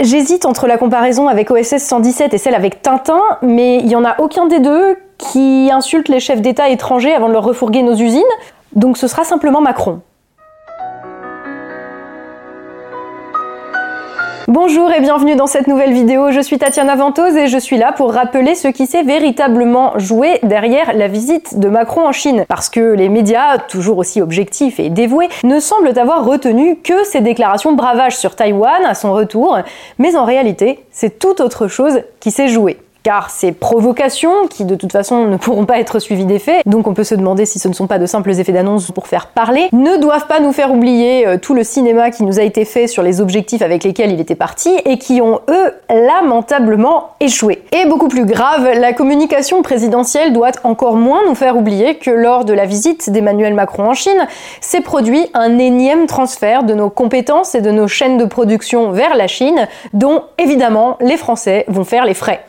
J'hésite entre la comparaison avec OSS 117 et celle avec Tintin, mais il n'y en a aucun des deux qui insulte les chefs d'État étrangers avant de leur refourguer nos usines, donc ce sera simplement Macron. Bonjour et bienvenue dans cette nouvelle vidéo, je suis Tatiana Ventose et je suis là pour rappeler ce qui s'est véritablement joué derrière la visite de Macron en Chine. Parce que les médias, toujours aussi objectifs et dévoués, ne semblent avoir retenu que ses déclarations bravage sur Taïwan à son retour, mais en réalité, c'est tout autre chose qui s'est joué car ces provocations, qui de toute façon ne pourront pas être suivies d'effets, donc on peut se demander si ce ne sont pas de simples effets d'annonce pour faire parler, ne doivent pas nous faire oublier euh, tout le cinéma qui nous a été fait sur les objectifs avec lesquels il était parti et qui ont, eux, lamentablement échoué. Et beaucoup plus grave, la communication présidentielle doit encore moins nous faire oublier que lors de la visite d'Emmanuel Macron en Chine, s'est produit un énième transfert de nos compétences et de nos chaînes de production vers la Chine, dont évidemment les Français vont faire les frais.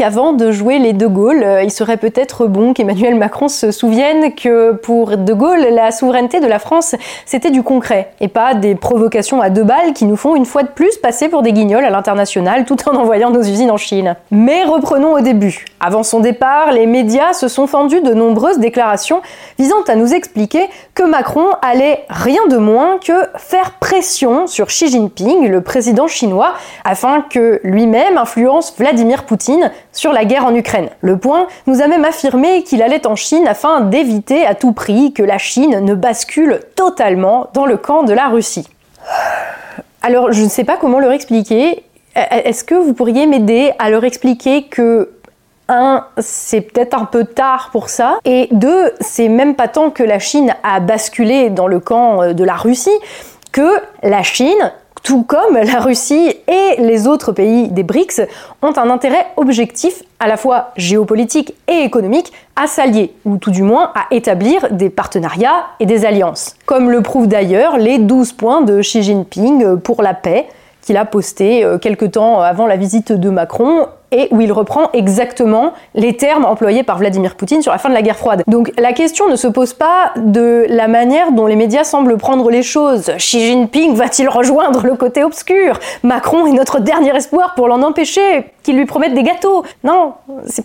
Avant de jouer les De Gaulle, euh, il serait peut-être bon qu'Emmanuel Macron se souvienne que pour De Gaulle, la souveraineté de la France, c'était du concret et pas des provocations à deux balles qui nous font une fois de plus passer pour des guignols à l'international tout en envoyant nos usines en Chine. Mais reprenons au début. Avant son départ, les médias se sont fendus de nombreuses déclarations visant à nous expliquer que Macron allait rien de moins que faire pression sur Xi Jinping, le président chinois, afin que lui-même influence Vladimir Poutine sur la guerre en Ukraine. Le Point nous a même affirmé qu'il allait en Chine afin d'éviter à tout prix que la Chine ne bascule totalement dans le camp de la Russie. Alors je ne sais pas comment leur expliquer. Est-ce que vous pourriez m'aider à leur expliquer que un, c'est peut-être un peu tard pour ça, et deux, c'est même pas tant que la Chine a basculé dans le camp de la Russie, que la Chine tout comme la Russie et les autres pays des BRICS ont un intérêt objectif à la fois géopolitique et économique à s'allier, ou tout du moins à établir des partenariats et des alliances. Comme le prouvent d'ailleurs les 12 points de Xi Jinping pour la paix qu'il a posté euh, quelques temps avant la visite de Macron et où il reprend exactement les termes employés par Vladimir Poutine sur la fin de la guerre froide. Donc la question ne se pose pas de la manière dont les médias semblent prendre les choses. Xi Jinping va-t-il rejoindre le côté obscur? Macron est notre dernier espoir pour l'en empêcher, qu'il lui promette des gâteaux. Non,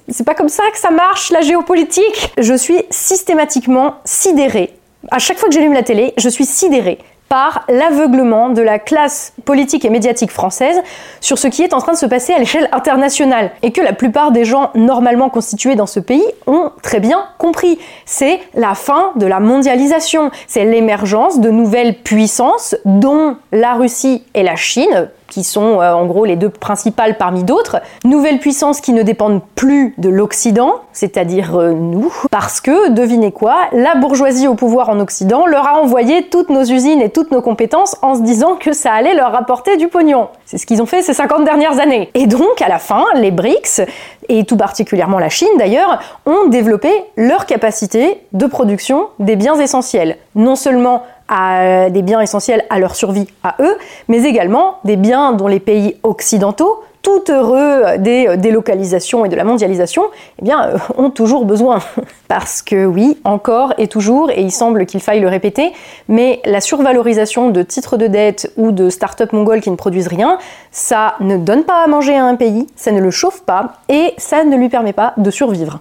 c'est pas comme ça que ça marche la géopolitique. Je suis systématiquement sidérée. À chaque fois que j'allume la télé, je suis sidérée par l'aveuglement de la classe politique et médiatique française sur ce qui est en train de se passer à l'échelle internationale et que la plupart des gens normalement constitués dans ce pays ont très bien compris. C'est la fin de la mondialisation, c'est l'émergence de nouvelles puissances dont la Russie et la Chine qui sont euh, en gros les deux principales parmi d'autres. Nouvelles puissances qui ne dépendent plus de l'Occident, c'est-à-dire euh, nous, parce que, devinez quoi, la bourgeoisie au pouvoir en Occident leur a envoyé toutes nos usines et toutes nos compétences en se disant que ça allait leur rapporter du pognon. C'est ce qu'ils ont fait ces 50 dernières années. Et donc, à la fin, les BRICS, et tout particulièrement la Chine d'ailleurs, ont développé leur capacité de production des biens essentiels. Non seulement à des biens essentiels à leur survie à eux, mais également des biens dont les pays occidentaux, tout heureux des délocalisations et de la mondialisation, eh euh, ont toujours besoin. Parce que oui, encore et toujours, et il semble qu'il faille le répéter, mais la survalorisation de titres de dette ou de start-up mongols qui ne produisent rien, ça ne donne pas à manger à un pays, ça ne le chauffe pas, et ça ne lui permet pas de survivre.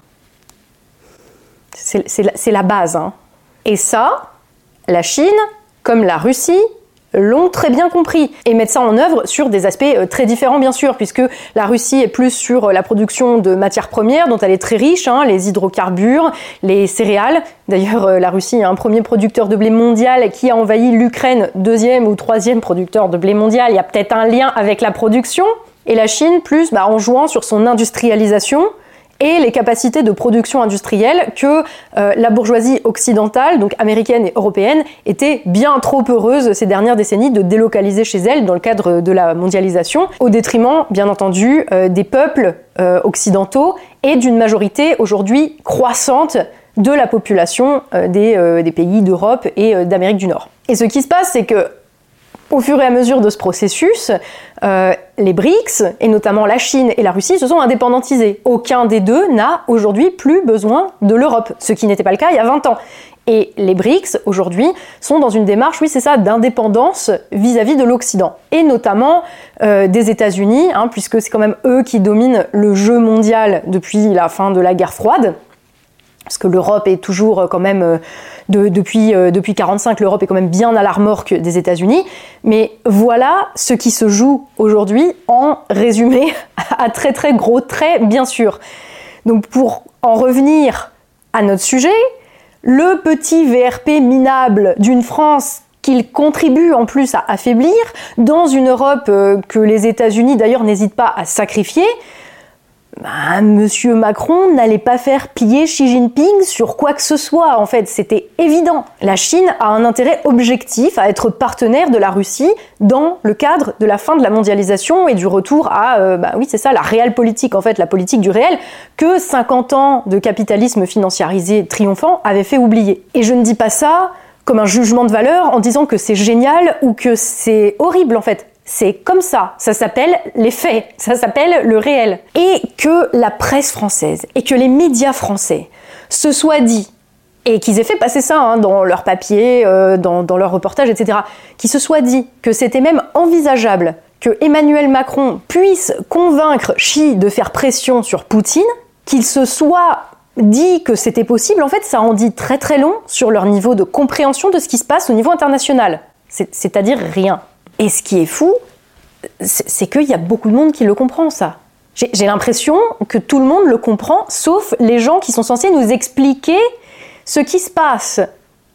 C'est la, base. Hein. Et ça, la Chine, comme la Russie, l'ont très bien compris et mettent ça en œuvre sur des aspects euh, très différents bien sûr puisque la Russie est plus sur euh, la production de matières premières dont elle est très riche, hein, les hydrocarbures, les céréales. D'ailleurs euh, la Russie est un premier producteur de blé mondial qui a envahi l'Ukraine, deuxième ou troisième producteur de blé mondial. Il y a peut-être un lien avec la production. Et la Chine plus bah, en jouant sur son industrialisation et les capacités de production industrielle que euh, la bourgeoisie occidentale, donc américaine et européenne, était bien trop heureuse ces dernières décennies de délocaliser chez elle dans le cadre de la mondialisation, au détriment, bien entendu, euh, des peuples euh, occidentaux et d'une majorité aujourd'hui croissante de la population des, des pays d'Europe et d'Amérique du Nord. Et ce qui se passe, c'est que Au fur et à mesure de ce processus, euh, les BRICS, et notamment la Chine et la Russie, se sont indépendantisés. Aucun des deux n'a aujourd'hui plus besoin de l'Europe, ce qui n'était pas le cas il y a 20 ans. Et les BRICS, aujourd'hui, sont dans une démarche, oui, c'est ça, d'indépendance vis-à-vis de l'Occident. Et notamment euh, des États-Unis, hein, puisque c'est quand même eux qui dominent le jeu mondial depuis la fin de la guerre froide parce que l'Europe est toujours euh, quand même euh, depuis euh, depuis 45 l'Europe est quand même bien à la remorque des États-Unis. Mais voilà ce qui se joue aujourd'hui en résumé à très très gros traits bien sûr. Donc pour en revenir à notre sujet le petit VRP minable d'une France qu'il contribue en plus à affaiblir dans une Europe que les États-Unis d'ailleurs n'hésitent pas à sacrifier bah, Monsieur Macron n'allait pas faire plier Xi Jinping sur quoi que ce soit, en fait, c'était évident. La Chine a un intérêt objectif à être partenaire de la Russie dans le cadre de la fin de la mondialisation et du retour à, euh, bah oui, c'est ça, la réelle politique, en fait, la politique du réel, que 50 ans de capitalisme financiarisé triomphant avaient fait oublier. Et je ne dis pas ça comme un jugement de valeur en disant que c'est génial ou que c'est horrible, en fait. C'est comme ça, ça s'appelle les faits, ça s'appelle le réel. Et que la presse française et que les médias français se soient dit, et qu'ils aient fait passer ça hein, dans leurs papiers, euh, dans, leurs reportages, etc., qu'ils se soient dit que c'était même envisageable que Emmanuel Macron puisse convaincre Xi de faire pression sur Poutine, qu'il se soit dit que c'était possible, en fait, ça en dit très très long sur leur niveau de compréhension de ce qui se passe au niveau international. C'est-à-dire rien. Et ce qui est fou, c'est qu'il y a beaucoup de monde qui le comprend, ça. J'ai l'impression que tout le monde le comprend, sauf les gens qui sont censés nous expliquer ce qui se passe,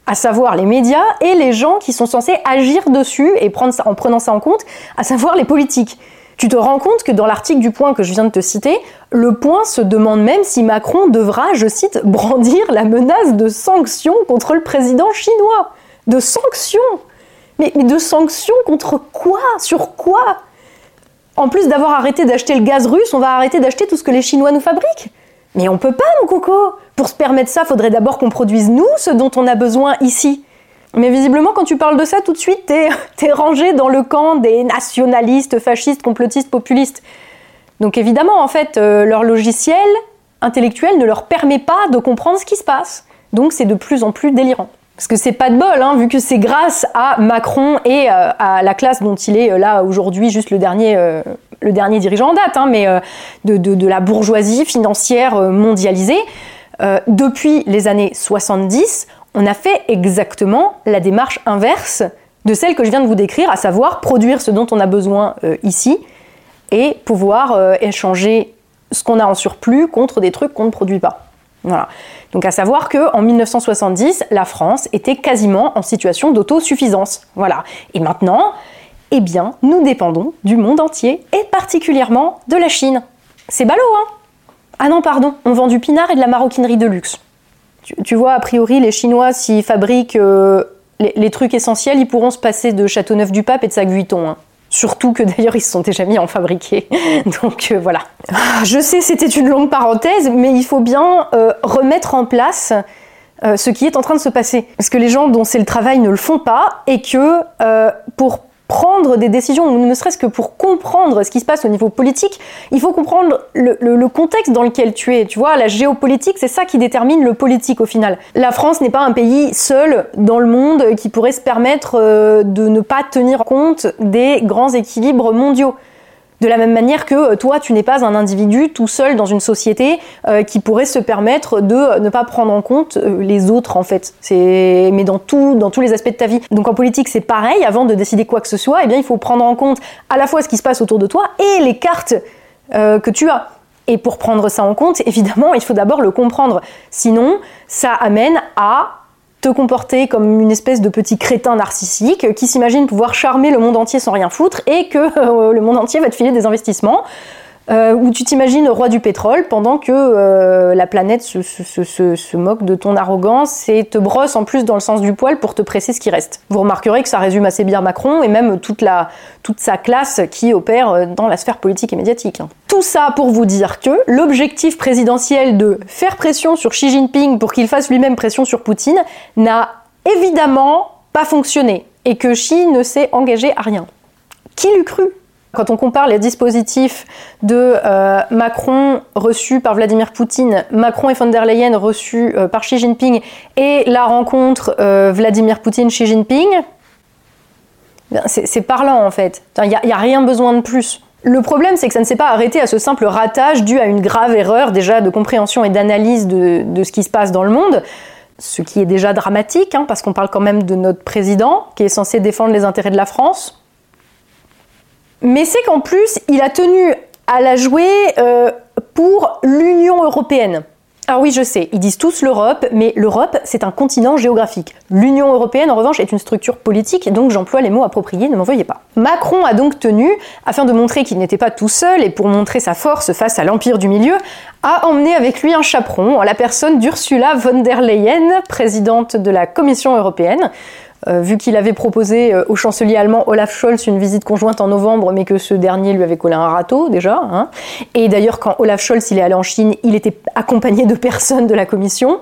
à savoir les médias et les gens qui sont censés agir dessus et prendre en prenant ça en compte, à savoir les politiques. Tu te rends compte que dans l'article du Point que je viens de te citer, le Point se demande même si Macron devra, je cite, brandir la menace de sanctions contre le président chinois. De sanctions mais, de sanctions contre quoi? Sur quoi? En plus d'avoir arrêté d'acheter le gaz russe, on va arrêter d'acheter tout ce que les Chinois nous fabriquent Mais on peut pas, mon coco Pour se permettre ça, faudrait d'abord qu'on produise nous ce dont on a besoin ici. Mais visiblement, quand tu parles de ça, tout de suite, t'es es rangé dans le camp des nationalistes, fascistes, complotistes, populistes. Donc évidemment, en fait, euh, leur logiciel intellectuel ne leur permet pas de comprendre ce qui se passe. Donc c'est de plus en plus délirant. Parce que c'est pas de bol, hein, vu que c'est grâce à Macron et euh, à la classe dont il est euh, là aujourd'hui, juste le dernier, euh, dirigeant en date, hein, mais de, la bourgeoisie financière mondialisée. depuis les années 70, on a fait exactement la démarche inverse de celle que je viens de vous décrire, à savoir produire ce dont on a besoin ici et pouvoir échanger ce qu'on a en surplus contre des trucs qu'on ne produit pas. Voilà. Donc à savoir que en 1970, la France était quasiment en situation d'autosuffisance. Voilà. Et maintenant, eh bien, nous dépendons du monde entier et particulièrement de la Chine. C'est ballot, hein Ah non, pardon, on vend du pinard et de la maroquinerie de luxe. Tu, vois, a priori, les Chinois, s'ils fabriquent euh, les, trucs essentiels, ils pourront se passer de Châteauneuf-du-Pape et de Saguiton. Hein. Surtout que d'ailleurs ils se sont déjà mis en fabriquer. Donc euh, voilà. Je sais c'était une longue parenthèse, mais il faut bien euh, remettre en place euh, ce qui est en train de se passer. Parce que les gens dont c'est le travail ne le font pas et que pour prendre des décisions, ne serait-ce que pour comprendre ce qui se passe au niveau politique, il faut comprendre le, contexte dans lequel tu es. Tu vois, la géopolitique, c'est ça qui détermine le politique au final. La France n'est pas un pays seul dans le monde qui pourrait se permettre euh, de ne pas tenir compte des grands équilibres mondiaux. De la même manière que euh, toi, tu n'es pas un individu tout seul dans une société euh, qui pourrait se permettre de ne pas prendre en compte euh, les autres en fait. Mais dans tout, dans tous les aspects de ta vie. Donc en politique, c'est pareil. Avant de décider quoi que ce soit, eh bien il faut prendre en compte à la fois ce qui se passe autour de toi et les cartes que tu as. Et pour prendre ça en compte, évidemment, il faut d'abord le comprendre. Sinon, ça amène à te comporter comme une espèce de petit crétin narcissique qui s'imagine pouvoir charmer le monde entier sans rien foutre et que euh, le monde entier va te filer des investissements. Euh, où tu t'imagines roi du pétrole pendant que euh, la planète se, moque de ton arrogance et te brosse en plus dans le sens du poil pour te presser ce qui reste. Vous remarquerez que ça résume assez bien Macron et même toute, sa classe qui opère dans la sphère politique et médiatique. Tout ça pour vous dire que l'objectif présidentiel de faire pression sur Xi Jinping pour qu'il fasse lui-même pression sur Poutine n'a évidemment pas fonctionné. et que Xi ne s'est engagé à rien. Qui l'eût cru? Quand on compare les dispositifs de euh, Macron reçus par Vladimir Poutine, Macron et von der Leyen reçus euh, par Xi Jinping, et la rencontre euh, Vladimir Poutine-Xi Jinping, ben, c'est parlant en fait. Il n'y a, rien besoin de plus. Le problème, c'est que ça ne s'est pas arrêté à ce simple ratage dû à une grave erreur déjà de compréhension et d'analyse de, ce qui se passe dans le monde, ce qui est déjà dramatique, hein, parce qu'on parle quand même de notre président, qui est censé défendre les intérêts de la France. Mais c'est qu'en plus, il a tenu à la jouer euh, pour l'Union européenne. Alors oui, je sais, ils disent tous l'Europe, mais l'Europe, c'est un continent géographique. L'Union européenne, en revanche, est une structure politique, donc j'emploie les mots appropriés, ne m'en veuillez pas. Macron a donc tenu, afin de montrer qu'il n'était pas tout seul et pour montrer sa force face à l'empire du milieu, à emmener avec lui un chaperon, en la personne d'Ursula von der Leyen, présidente de la Commission européenne. Euh, vu qu'il avait proposé euh, au chancelier allemand Olaf Scholz une visite conjointe en novembre, mais que ce dernier lui avait collé un râteau déjà. Hein. Et d'ailleurs, quand Olaf Scholz il est allé en Chine, il était accompagné de personnes de la commission.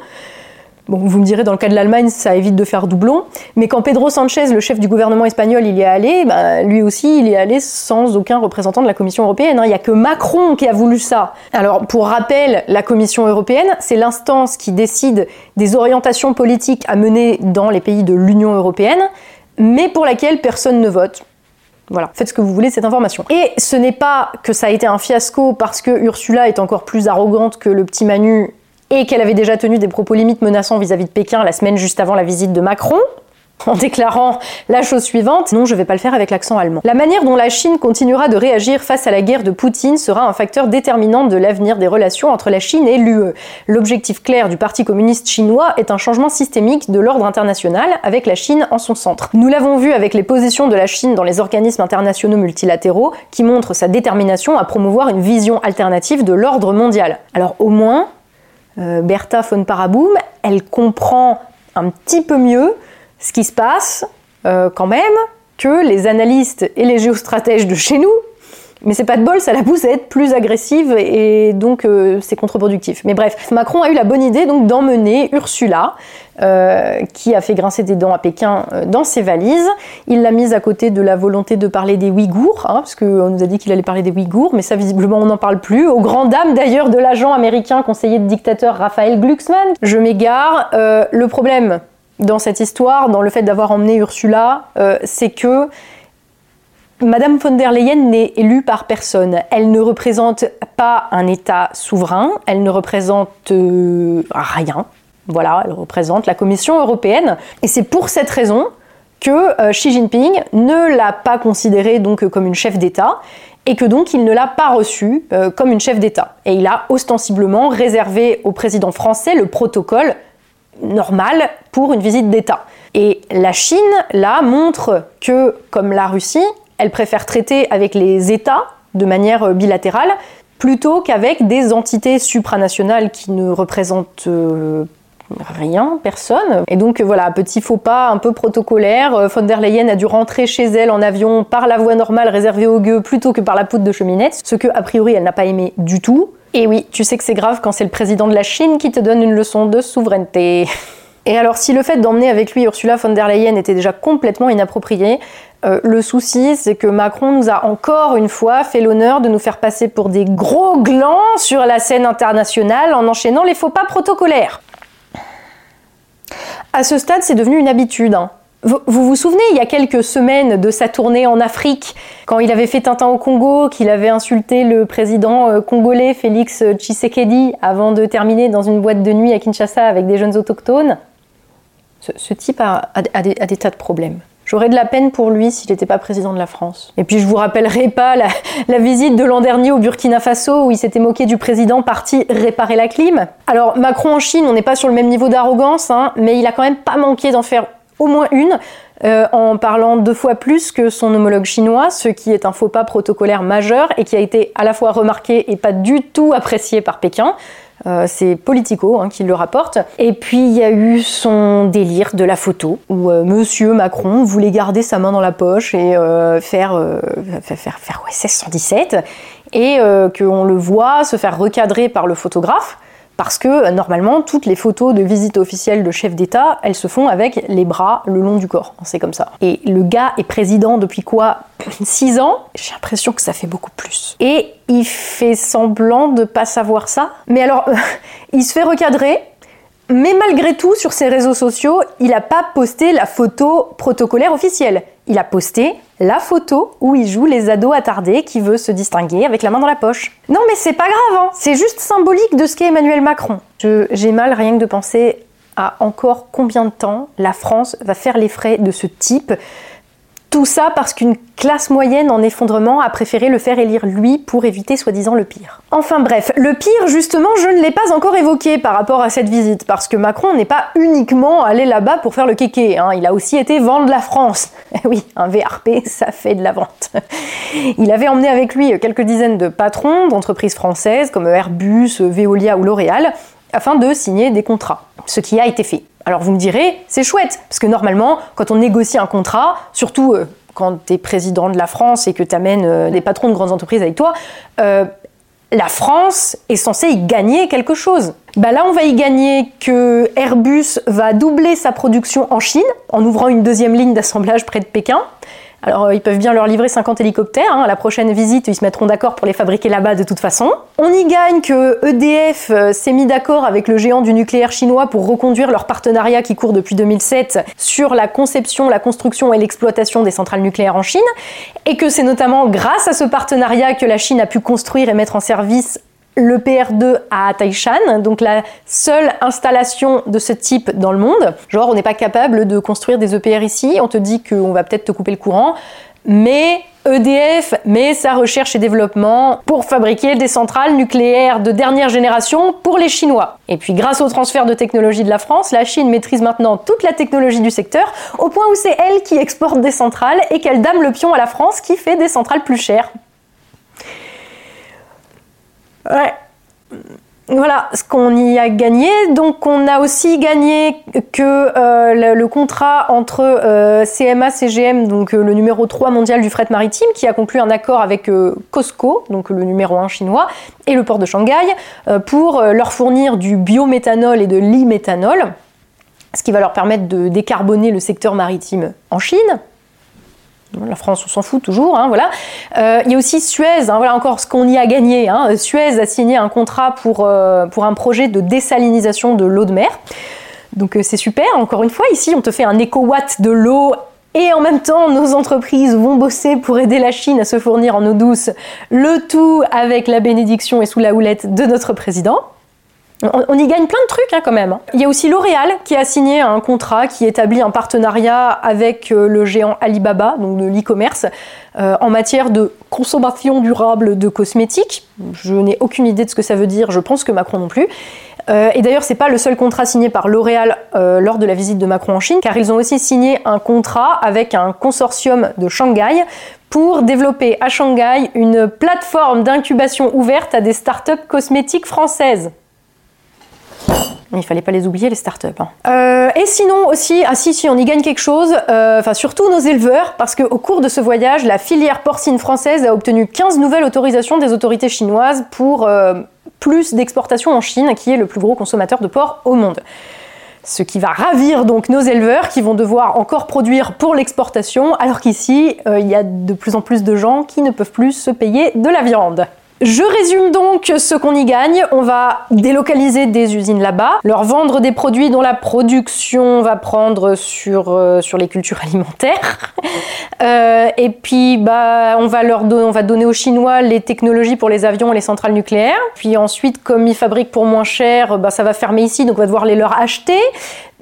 Bon, vous me direz, dans le cas de l'Allemagne, ça évite de faire doublon. Mais quand Pedro Sanchez, le chef du gouvernement espagnol, il y est allé, bah, lui aussi, il est allé sans aucun représentant de la Commission européenne. Hein. Il n'y a que Macron qui a voulu ça. Alors, pour rappel, la Commission européenne, c'est l'instance qui décide des orientations politiques à mener dans les pays de l'Union européenne, mais pour laquelle personne ne vote. Voilà, faites ce que vous voulez cette information. Et ce n'est pas que ça a été un fiasco parce que Ursula est encore plus arrogante que le petit Manu et qu'elle avait déjà tenu des propos limites menaçants vis-à-vis de Pékin la semaine juste avant la visite de Macron, en déclarant la chose suivante Non, je vais pas le faire avec l'accent allemand. La manière dont la Chine continuera de réagir face à la guerre de Poutine sera un facteur déterminant de l'avenir des relations entre la Chine et l'UE. L'objectif clair du Parti communiste chinois est un changement systémique de l'ordre international avec la Chine en son centre. Nous l'avons vu avec les positions de la Chine dans les organismes internationaux multilatéraux qui montrent sa détermination à promouvoir une vision alternative de l'ordre mondial. Alors au moins, euh, Bertha von Paraboum, elle comprend un petit peu mieux ce qui se passe euh, quand même que les analystes et les géostratèges de chez nous mais c'est pas de bol, ça la pousse à être plus agressive et donc euh, c'est contre-productif. Mais bref, Macron a eu la bonne idée donc d'emmener Ursula, euh, qui a fait grincer des dents à Pékin euh, dans ses valises. Il l'a mise à côté de la volonté de parler des Ouïghours, hein, parce qu'on nous a dit qu'il allait parler des Ouïghours, mais ça visiblement on n'en parle plus. Aux grand dames d'ailleurs de l'agent américain conseiller de dictateur Raphaël Glucksmann. Je m'égare. le problème dans cette histoire, dans le fait d'avoir emmené Ursula, c'est que Madame von der Leyen n'est élue par personne. Elle ne représente pas un État souverain, elle ne représente euh, rien. Voilà, elle représente la Commission européenne. Et c'est pour cette raison que euh, Xi Jinping ne l'a pas considérée donc comme une chef d'État et que donc il ne l'a pas reçue euh, comme une chef d'État. Et il a ostensiblement réservé au président français le protocole normal pour une visite d'État. Et la Chine, là, montre que, comme la Russie, elle préfère traiter avec les États de manière euh, bilatérale plutôt qu'avec des entités supranationales qui ne représentent euh, rien, personne. Et donc voilà, petit faux pas un peu protocolaire. Euh, von der Leyen a dû rentrer chez elle en avion par la voie normale réservée aux gueux plutôt que par la poutre de cheminette, ce que a priori elle n'a pas aimé du tout. Et oui, tu sais que c'est grave quand c'est le président de la Chine qui te donne une leçon de souveraineté. Et alors, si le fait d'emmener avec lui Ursula von der Leyen était déjà complètement inapproprié, euh, le souci, c'est que Macron nous a encore une fois fait l'honneur de nous faire passer pour des gros glands sur la scène internationale en enchaînant les faux pas protocolaires. À ce stade, c'est devenu une habitude. Hein. Vous, vous, souvenez, il y a quelques semaines de sa tournée en Afrique, quand il avait fait Tintin au Congo, qu'il avait insulté le président euh, congolais Félix Tshisekedi avant de terminer dans une boîte de nuit à Kinshasa avec des jeunes autochtones? Ce, type a, des, tas de problèmes. J'aurais de la peine pour lui s'il n'était pas président de la France. Et puis je vous rappellerai pas la, visite de l'an dernier au Burkina Faso où il s'était moqué du président parti réparer la clim. Alors Macron en Chine, on n'est pas sur le même niveau d'arrogance, hein, mais il a quand même pas manqué d'en faire au moins une. Euh, en parlant deux fois plus que son homologue chinois, ce qui est un faux pas protocolaire majeur et qui a été à la fois remarqué et pas du tout apprécié par Pékin. Euh, c'est Politico hein, qui le rapporte. Et puis il y a eu son délire de la photo, où euh, Monsieur Macron voulait garder sa main dans la poche et euh, faire, faire, faire, 117, et qu'on le voit se faire recadrer par le photographe Parce que normalement, toutes les photos de visite officielle de chef d'État, elles se font avec les bras le long du corps. C'est comme ça. Et le gars est président depuis quoi? 6 ans? J'ai l'impression que ça fait beaucoup plus. Et il fait semblant de pas savoir ça. Mais alors, il se fait recadrer. Mais malgré tout, sur ses réseaux sociaux, il n'a pas posté la photo protocolaire officielle. Il a posté la photo où il joue les ados attardés qui veut se distinguer avec la main dans la poche. Non mais c'est pas grave, hein. c'est juste symbolique de ce qu'est Emmanuel Macron. J'ai mal rien que de penser à encore combien de temps la France va faire les frais de ce type tout ça parce qu'une classe moyenne en effondrement a préféré le faire élire lui pour éviter soi-disant le pire. Enfin bref, le pire justement, je ne l'ai pas encore évoqué par rapport à cette visite, parce que Macron n'est pas uniquement allé là-bas pour faire le kéké, hein. il a aussi été vendre la France. oui, un VRP, ça fait de la vente. Il avait emmené avec lui quelques dizaines de patrons d'entreprises françaises comme Airbus, Veolia ou L'Oréal, afin de signer des contrats, ce qui a été fait. Alors vous me direz, c'est chouette, parce que normalement, quand on négocie un contrat, surtout euh, quand tu es président de la France et que tu euh, des patrons de grandes entreprises avec toi, euh, la France est censée y gagner quelque chose. Bah là, on va y gagner que Airbus va doubler sa production en Chine en ouvrant une deuxième ligne d'assemblage près de Pékin. Alors euh, ils peuvent bien leur livrer 50 hélicoptères. Hein. À la prochaine visite, ils se mettront d'accord pour les fabriquer là-bas de toute façon. On y gagne que EDF euh, s'est mis d'accord avec le géant du nucléaire chinois pour reconduire leur partenariat qui court depuis 2007 sur la conception, la construction et l'exploitation des centrales nucléaires en Chine. Et que c'est notamment grâce à ce partenariat que la Chine a pu construire et mettre en service le PR2 à Taishan, donc la seule installation de ce type dans le monde. Genre, on n'est pas capable de construire des EPR ici, on te dit qu'on va peut-être te couper le courant, mais EDF met sa recherche et développement pour fabriquer des centrales nucléaires de dernière génération pour les Chinois. Et puis grâce au transfert de technologie de la France, la Chine maîtrise maintenant toute la technologie du secteur, au point où c'est elle qui exporte des centrales et qu'elle dame le pion à la France qui fait des centrales plus chères. Ouais. Voilà ce qu'on y a gagné. Donc on a aussi gagné que euh, le, contrat entre euh, CMA CGM, donc euh, le numéro 3 mondial du fret maritime, qui a conclu un accord avec COSCO, donc le numéro 1 chinois, et le port de Shanghai, pour leur fournir du biométhanol et de l'iméthanol, ce qui va leur permettre de décarboner le secteur maritime en Chine, la France, on s'en fout toujours, hein, voilà. Euh, il y a aussi Suez, hein, voilà encore ce qu'on y a gagné. Hein. Suez a signé un contrat pour, euh, pour un projet de désalinisation de l'eau de mer. Donc euh, c'est super, encore une fois, ici on te fait un éco-watt de l'eau et en même temps, nos entreprises vont bosser pour aider la Chine à se fournir en eau douce, le tout avec la bénédiction et sous la houlette de notre président. On, y gagne plein de trucs hein, quand même. Hein. Il y a aussi L'Oréal qui a signé un contrat qui établit un partenariat avec euh, le géant Alibaba, donc de l'e-commerce, euh, en matière de consommation durable de cosmétiques. Je n'ai aucune idée de ce que ça veut dire, je pense que Macron non plus. Euh, et d'ailleurs, c'est pas le seul contrat signé par L'Oréal lors de la visite de Macron en Chine, car ils ont aussi signé un contrat avec un consortium de Shanghai pour développer à Shanghai une plateforme d'incubation ouverte à des startups cosmétiques françaises. Il fallait pas les oublier, les startups. Hein. Euh, et sinon aussi, ah si, on y gagne quelque chose, euh, enfin surtout nos éleveurs, parce qu'au cours de ce voyage, la filière porcine française a obtenu 15 nouvelles autorisations des autorités chinoises pour euh, plus d'exportation en Chine, qui est le plus gros consommateur de porc au monde. Ce qui va ravir donc nos éleveurs qui vont devoir encore produire pour l'exportation, alors qu'ici, il y a de plus en plus de gens qui ne peuvent plus se payer de la viande. Je résume donc ce qu'on y gagne. On va délocaliser des usines là-bas, leur vendre des produits dont la production va prendre sur, euh, sur les cultures alimentaires. Euh, et puis, bah, on va leur donner, on va donner aux Chinois les technologies pour les avions et les centrales nucléaires. Puis ensuite, comme ils fabriquent pour moins cher, bah, ça va fermer ici, donc on va devoir les leur acheter.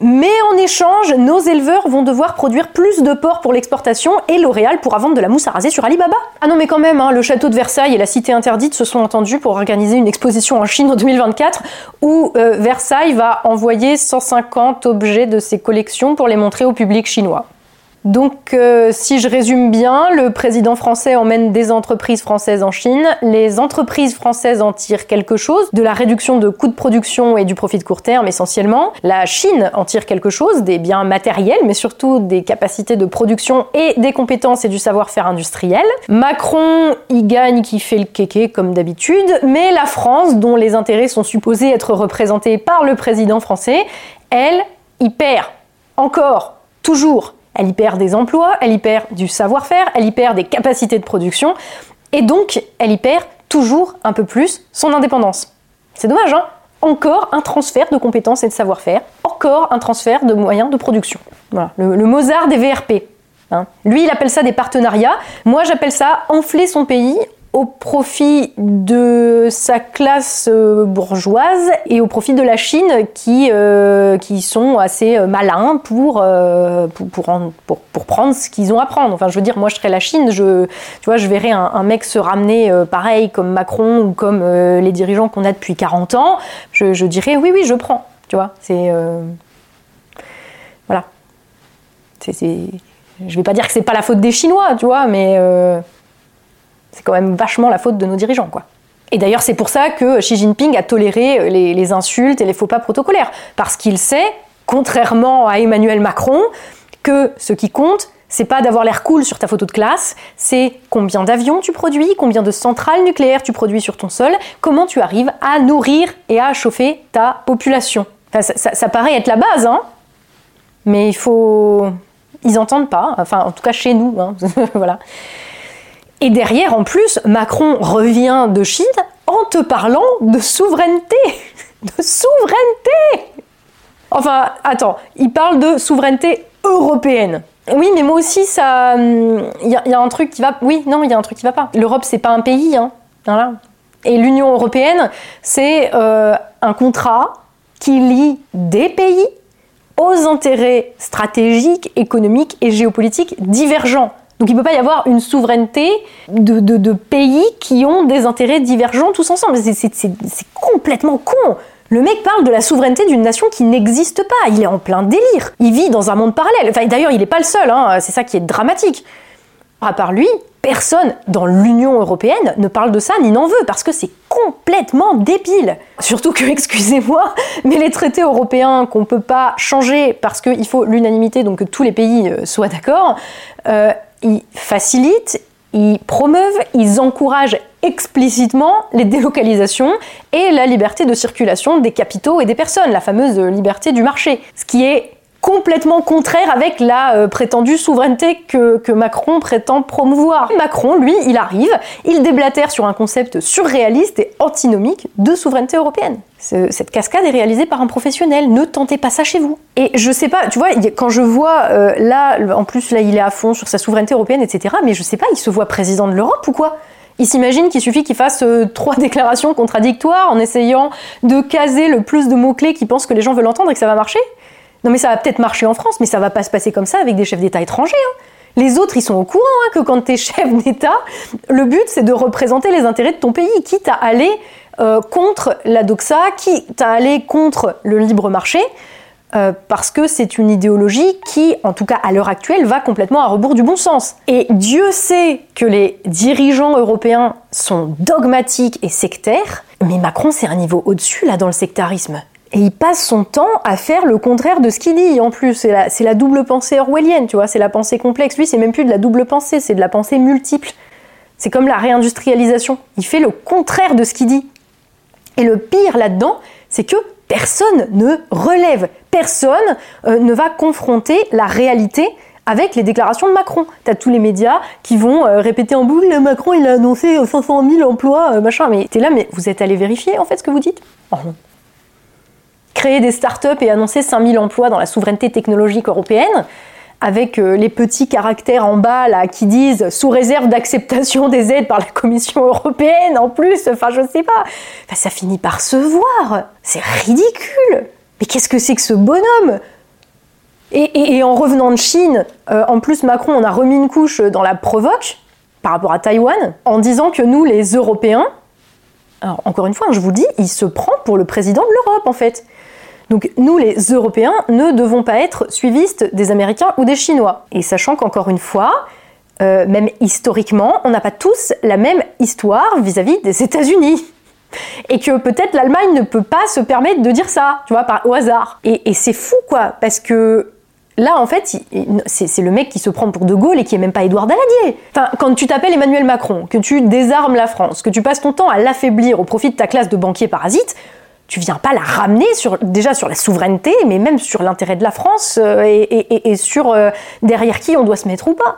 Mais en échange, nos éleveurs vont devoir produire plus de porc pour l'exportation et L'Oréal pourra vendre de la mousse à raser sur Alibaba. Ah non mais quand même, hein, le château de Versailles et la cité interdite se sont entendus pour organiser une exposition en Chine en 2024 où euh, Versailles va envoyer 150 objets de ses collections pour les montrer au public chinois. Donc, euh, si je résume bien, le président français emmène des entreprises françaises en Chine. Les entreprises françaises en tirent quelque chose, de la réduction de coûts de production et du profit de court terme essentiellement. La Chine en tire quelque chose, des biens matériels, mais surtout des capacités de production et des compétences et du savoir-faire industriel. Macron y gagne qui fait le kéké comme d'habitude, mais la France, dont les intérêts sont supposés être représentés par le président français, elle y perd. Encore, toujours. Elle y perd des emplois, elle y perd du savoir-faire, elle y perd des capacités de production, et donc elle y perd toujours un peu plus son indépendance. C'est dommage, hein Encore un transfert de compétences et de savoir-faire, encore un transfert de moyens de production. Voilà, le, Mozart des VRP. Hein. Lui, il appelle ça des partenariats. Moi, j'appelle ça enfler son pays au profit de sa classe euh, bourgeoise et au profit de la Chine qui, euh, qui sont assez euh, malins pour, pour, pour, prendre ce qu'ils ont à prendre. Enfin, je veux dire, moi je serais la Chine, je, tu vois, je verrais un, mec se ramener pareil comme Macron ou comme les dirigeants qu'on a depuis 40 ans, je, je, dirais oui, oui, je prends. Tu vois, c'est. voilà. C'est, je vais pas dire que c'est pas la faute des Chinois, tu vois, mais c'est quand même vachement la faute de nos dirigeants, quoi. Et d'ailleurs, c'est pour ça que Xi Jinping a toléré les, insultes et les faux pas protocolaires. Parce qu'il sait, contrairement à Emmanuel Macron, que ce qui compte, c'est pas d'avoir l'air cool sur ta photo de classe, c'est combien d'avions tu produis, combien de centrales nucléaires tu produis sur ton sol, comment tu arrives à nourrir et à chauffer ta population. ça, paraît être la base, hein Mais il faut. Ils entendent pas, enfin, en tout cas chez nous, hein voilà. Et derrière, en plus, Macron revient de Chine en te parlant de souveraineté. De souveraineté Enfin, attends, il parle de souveraineté européenne. Oui, mais moi aussi, ça. Il hum, y, a un truc qui va. Oui, non, il y a un truc qui va pas. L'Europe, c'est pas un pays, hein. Voilà. Et l'Union européenne, c'est euh, un contrat qui lie des pays aux intérêts stratégiques, économiques et géopolitiques divergents. Donc il ne peut pas y avoir une souveraineté de, pays qui ont des intérêts divergents tous ensemble. C'est complètement con. Le mec parle de la souveraineté d'une nation qui n'existe pas. Il est en plein délire. Il vit dans un monde parallèle. Enfin, D'ailleurs, il n'est pas le seul. Hein. C'est ça qui est dramatique. À part lui, personne dans l'Union européenne ne parle de ça ni n'en veut parce que c'est complètement débile. Surtout que, excusez-moi, mais les traités européens qu'on peut pas changer parce qu'il faut l'unanimité, donc que tous les pays euh, soient d'accord, euh, ils facilitent, ils promeuvent, ils encouragent explicitement les délocalisations et la liberté de circulation des capitaux et des personnes, la fameuse liberté du marché. Ce qui est complètement contraire avec la euh, prétendue souveraineté que, que, Macron prétend promouvoir. Macron, lui, il arrive, il déblatère sur un concept surréaliste et antinomique de souveraineté européenne. Cette cascade est réalisée par un professionnel, ne tentez pas ça chez vous. Et je sais pas, tu vois, quand je vois euh, là, en plus là il est à fond sur sa souveraineté européenne, etc., mais je sais pas, il se voit président de l'Europe ou quoi? Il s'imagine qu'il suffit qu'il fasse euh, trois déclarations contradictoires en essayant de caser le plus de mots-clés qu'il pense que les gens veulent entendre et que ça va marcher? Non mais ça va peut-être marcher en France, mais ça va pas se passer comme ça avec des chefs d'État étrangers. Hein. Les autres, ils sont au courant hein, que quand tu es chef d'État, le but c'est de représenter les intérêts de ton pays, quitte à aller euh, contre la doxa, quitte à aller contre le libre marché, euh, parce que c'est une idéologie qui, en tout cas à l'heure actuelle, va complètement à rebours du bon sens. Et Dieu sait que les dirigeants européens sont dogmatiques et sectaires, mais Macron c'est un niveau au-dessus là dans le sectarisme. Et il passe son temps à faire le contraire de ce qu'il dit. En plus, c'est la, double pensée orwellienne, tu vois, c'est la pensée complexe. Lui, c'est même plus de la double pensée, c'est de la pensée multiple. C'est comme la réindustrialisation. Il fait le contraire de ce qu'il dit. Et le pire là-dedans, c'est que personne ne relève, personne euh, ne va confronter la réalité avec les déclarations de Macron. T'as tous les médias qui vont euh, répéter en boucle Macron il a annoncé 500 000 emplois, euh, machin. Mais t'es là, mais vous êtes allé vérifier en fait ce que vous dites? Oh créer des startups et annoncer 5000 emplois dans la souveraineté technologique européenne, avec euh, les petits caractères en bas là qui disent sous réserve d'acceptation des aides par la Commission européenne en plus, enfin je sais pas, ça finit par se voir, c'est ridicule. Mais qu'est-ce que c'est que ce bonhomme? Et, en revenant de Chine, euh, en plus Macron on a remis une couche dans la provoque par rapport à Taïwan en disant que nous les Européens, alors encore une fois, je vous dis, il se prend pour le président de l'Europe en fait. Donc nous, les Européens, ne devons pas être suivistes des Américains ou des Chinois. Et sachant qu'encore une fois, euh, même historiquement, on n'a pas tous la même histoire vis-à-vis des États-Unis. Et que peut-être l'Allemagne ne peut pas se permettre de dire ça, tu vois, par, au hasard. Et, c'est fou, quoi, parce que Là, en fait, c'est le mec qui se prend pour De Gaulle et qui est même pas Édouard Daladier. Enfin, quand tu t'appelles Emmanuel Macron, que tu désarmes la France, que tu passes ton temps à l'affaiblir au profit de ta classe de banquiers parasites, tu viens pas la ramener sur, déjà sur la souveraineté, mais même sur l'intérêt de la France euh, et, sur euh, derrière qui on doit se mettre ou pas.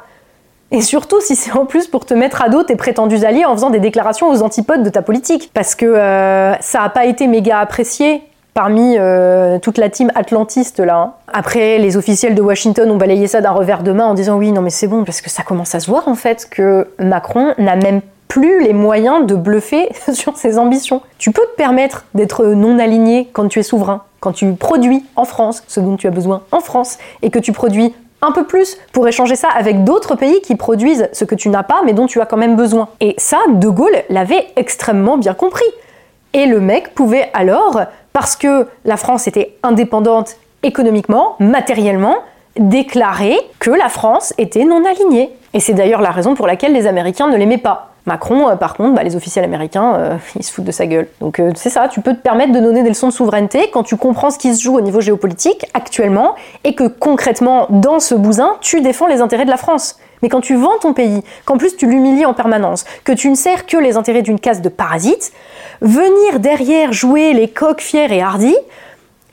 Et surtout si c'est en plus pour te mettre à dos tes prétendus alliés en faisant des déclarations aux antipodes de ta politique. Parce que euh, ça a pas été méga apprécié parmi toute la team atlantiste là. Hein. Après, les officiels de Washington ont balayé ça d'un revers de main en disant oui, non mais c'est bon, parce que ça commence à se voir en fait que Macron n'a même plus les moyens de bluffer sur ses ambitions. Tu peux te permettre d'être non aligné quand tu es souverain, quand tu produis en France ce dont tu as besoin en France et que tu produis un peu plus pour échanger ça avec d'autres pays qui produisent ce que tu n'as pas mais dont tu as quand même besoin. Et ça, De Gaulle l'avait extrêmement bien compris. Et le mec pouvait alors, parce que la France était indépendante économiquement, matériellement, déclarer que la France était non alignée. Et c'est d'ailleurs la raison pour laquelle les Américains ne l'aimaient pas. Macron, euh, par contre, bah, les officiels américains, euh, ils se foutent de sa gueule. Donc euh, c'est ça, tu peux te permettre de donner des leçons de souveraineté quand tu comprends ce qui se joue au niveau géopolitique actuellement et que concrètement, dans ce bousin, tu défends les intérêts de la France. Mais quand tu vends ton pays, qu'en plus tu l'humilies en permanence, que tu ne sers que les intérêts d'une caste de parasites, venir derrière jouer les coqs fiers et hardis,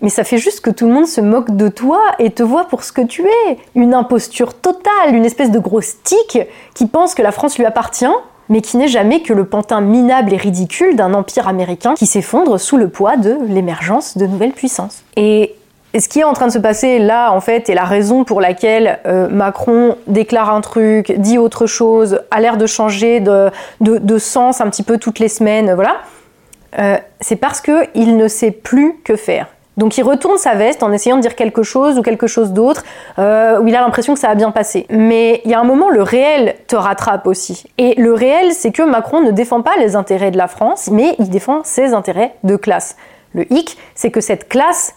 mais ça fait juste que tout le monde se moque de toi et te voit pour ce que tu es. Une imposture totale, une espèce de grosse tique qui pense que la France lui appartient mais qui n'est jamais que le pantin minable et ridicule d'un empire américain qui s'effondre sous le poids de l'émergence de nouvelles puissances. Et ce qui est en train de se passer là, en fait, est la raison pour laquelle euh, Macron déclare un truc, dit autre chose, a l'air de changer de, de, sens un petit peu toutes les semaines, voilà, euh, c'est parce qu'il ne sait plus que faire. Donc il retourne sa veste en essayant de dire quelque chose ou quelque chose d'autre, euh, où il a l'impression que ça a bien passé. Mais il y a un moment, le réel te rattrape aussi. Et le réel, c'est que Macron ne défend pas les intérêts de la France, mais il défend ses intérêts de classe. Le hic, c'est que cette classe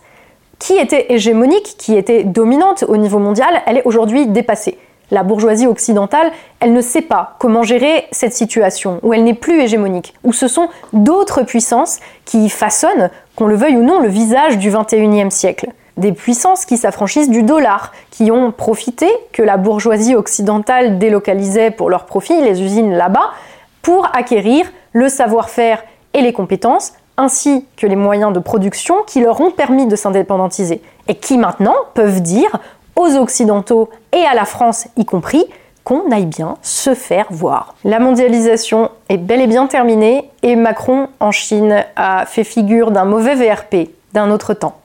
qui était hégémonique, qui était dominante au niveau mondial, elle est aujourd'hui dépassée la bourgeoisie occidentale, elle ne sait pas comment gérer cette situation, où elle n'est plus hégémonique, où ce sont d'autres puissances qui façonnent, qu'on le veuille ou non, le visage du XXIe siècle. Des puissances qui s'affranchissent du dollar, qui ont profité que la bourgeoisie occidentale délocalisait pour leur profit les usines là-bas, pour acquérir le savoir-faire et les compétences, ainsi que les moyens de production qui leur ont permis de s'indépendantiser, et qui maintenant peuvent dire aux Occidentaux et à la France y compris qu'on aille bien se faire voir. La mondialisation est bel et bien terminée et Macron en Chine a fait figure d'un mauvais VRP d'un autre temps.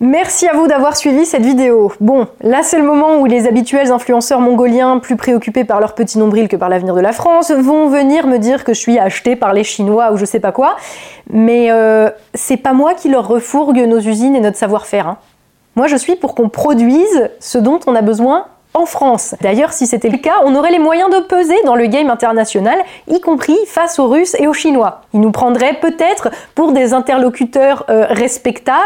Merci à vous d'avoir suivi cette vidéo. Bon, là c'est le moment où les habituels influenceurs mongoliens, plus préoccupés par leur petit nombril que par l'avenir de la France, vont venir me dire que je suis acheté par les Chinois ou je sais pas quoi. Mais euh, c'est pas moi qui leur refourgue nos usines et notre savoir-faire. Hein. Moi, je suis pour qu'on produise ce dont on a besoin en France. D'ailleurs, si c'était le cas, on aurait les moyens de peser dans le game international, y compris face aux Russes et aux Chinois. Ils nous prendraient peut-être pour des interlocuteurs euh, respectables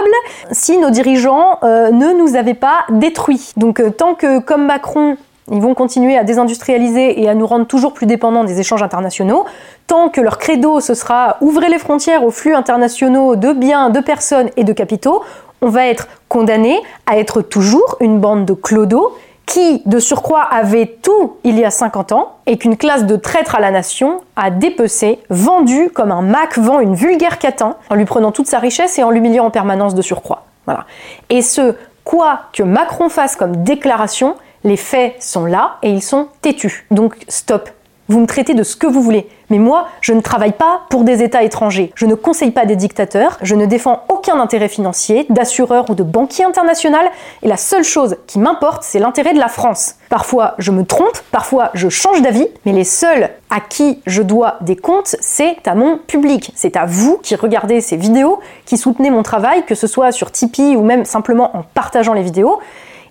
si nos dirigeants euh, ne nous avaient pas détruits. Donc euh, tant que, comme Macron, ils vont continuer à désindustrialiser et à nous rendre toujours plus dépendants des échanges internationaux, tant que leur credo ce sera ouvrez les frontières aux flux internationaux de biens, de personnes et de capitaux, on va être condamné à être toujours une bande de clodos qui, de surcroît, avait tout il y a 50 ans et qu'une classe de traîtres à la nation a dépecé, vendu comme un Mac vend une vulgaire catin, en lui prenant toute sa richesse et en l'humiliant en permanence de surcroît. Voilà. Et ce, quoi que Macron fasse comme déclaration, les faits sont là et ils sont têtus. Donc stop, vous me traitez de ce que vous voulez. Mais moi, je ne travaille pas pour des États étrangers. Je ne conseille pas des dictateurs. Je ne défends aucun intérêt financier, d'assureur ou de banquier international. Et la seule chose qui m'importe, c'est l'intérêt de la France. Parfois, je me trompe, parfois, je change d'avis. Mais les seuls à qui je dois des comptes, c'est à mon public. C'est à vous qui regardez ces vidéos, qui soutenez mon travail, que ce soit sur Tipeee ou même simplement en partageant les vidéos.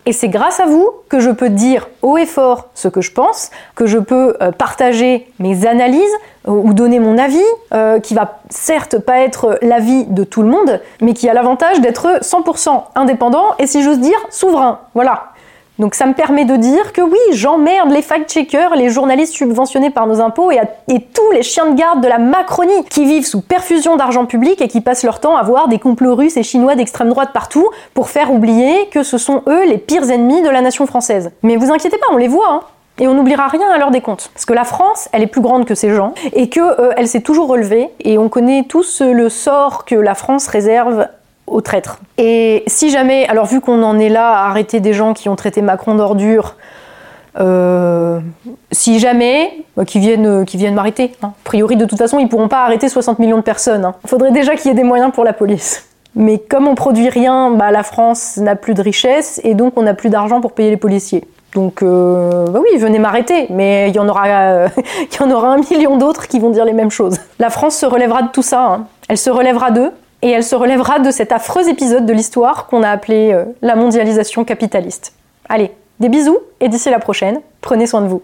Et c'est grâce à vous que je peux dire haut et fort ce que je pense, que je peux euh, partager mes analyses euh, ou donner mon avis, euh, qui va certes pas être l'avis de tout le monde, mais qui a l'avantage d'être 100% indépendant et si j'ose dire souverain. Voilà. Donc ça me permet de dire que oui, j'emmerde les fact-checkers, les journalistes subventionnés par nos impôts et, tous les chiens de garde de la Macronie qui vivent sous perfusion d'argent public et qui passent leur temps à voir des complots russes et chinois d'extrême droite partout pour faire oublier que ce sont eux les pires ennemis de la nation française. Mais vous inquiétez pas, on les voit, hein. Et on n'oubliera rien à l'heure des comptes. Parce que la France, elle est plus grande que ces gens, et qu'elle euh, s'est toujours relevée, et on connaît tous le sort que la France réserve aux traîtres. Et si jamais, alors vu qu'on en est là à arrêter des gens qui ont traité Macron d'ordure, euh, si jamais, bah, qui viennent, qui viennent m'arrêter. Hein. A priori, de toute façon, ils pourront pas arrêter 60 millions de personnes. Il hein. faudrait déjà qu'il y ait des moyens pour la police. Mais comme on produit rien, bah, la France n'a plus de richesse et donc on n'a plus d'argent pour payer les policiers. Donc, euh, bah oui, venez m'arrêter, mais il y en aura, il y en aura un million d'autres qui vont dire les mêmes choses. La France se relèvera de tout ça. Hein. Elle se relèvera d'eux, et elle se relèvera de cet affreux épisode de l'histoire qu'on a appelé euh, la mondialisation capitaliste. Allez, des bisous et d'ici la prochaine, prenez soin de vous.